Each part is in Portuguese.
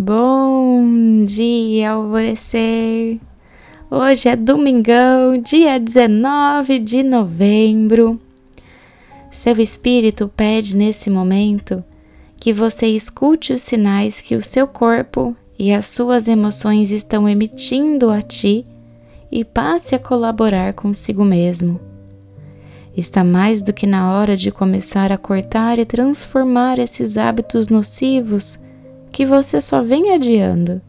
Bom dia, alvorecer! Hoje é domingão, dia 19 de novembro. Seu espírito pede nesse momento que você escute os sinais que o seu corpo e as suas emoções estão emitindo a ti e passe a colaborar consigo mesmo. Está mais do que na hora de começar a cortar e transformar esses hábitos nocivos que você só vem adiando.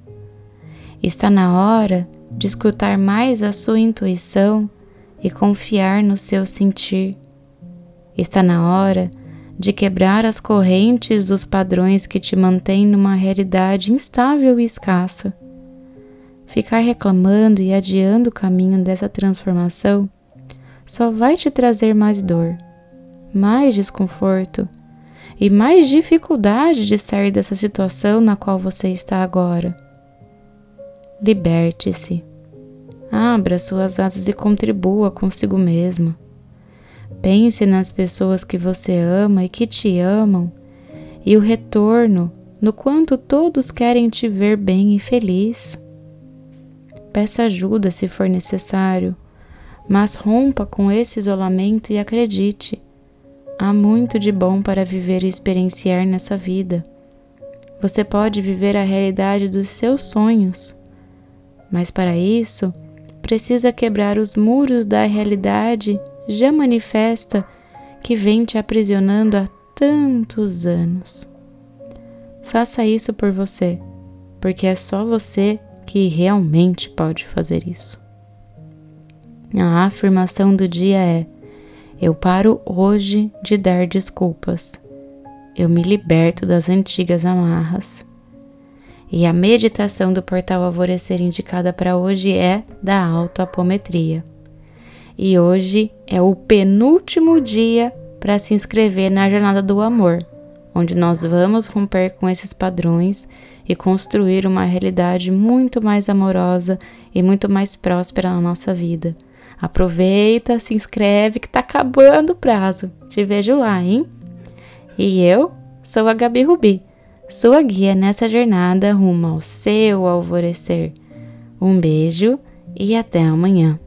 Está na hora de escutar mais a sua intuição e confiar no seu sentir. Está na hora de quebrar as correntes dos padrões que te mantêm numa realidade instável e escassa. Ficar reclamando e adiando o caminho dessa transformação só vai te trazer mais dor, mais desconforto e mais dificuldade de sair dessa situação na qual você está agora. Liberte-se. Abra suas asas e contribua consigo mesmo. Pense nas pessoas que você ama e que te amam, e o retorno no quanto todos querem te ver bem e feliz. Peça ajuda se for necessário, mas rompa com esse isolamento e acredite Há muito de bom para viver e experienciar nessa vida. Você pode viver a realidade dos seus sonhos, mas para isso precisa quebrar os muros da realidade já manifesta que vem te aprisionando há tantos anos. Faça isso por você, porque é só você que realmente pode fazer isso. A afirmação do dia é: eu paro hoje de dar desculpas. Eu me liberto das antigas amarras. E a meditação do portal Alvorecer indicada para hoje é da autoapometria. E hoje é o penúltimo dia para se inscrever na Jornada do Amor, onde nós vamos romper com esses padrões e construir uma realidade muito mais amorosa e muito mais próspera na nossa vida. Aproveita, se inscreve que tá acabando o prazo. Te vejo lá, hein? E eu sou a Gabi Rubi, sua guia nessa jornada rumo ao seu alvorecer. Um beijo e até amanhã.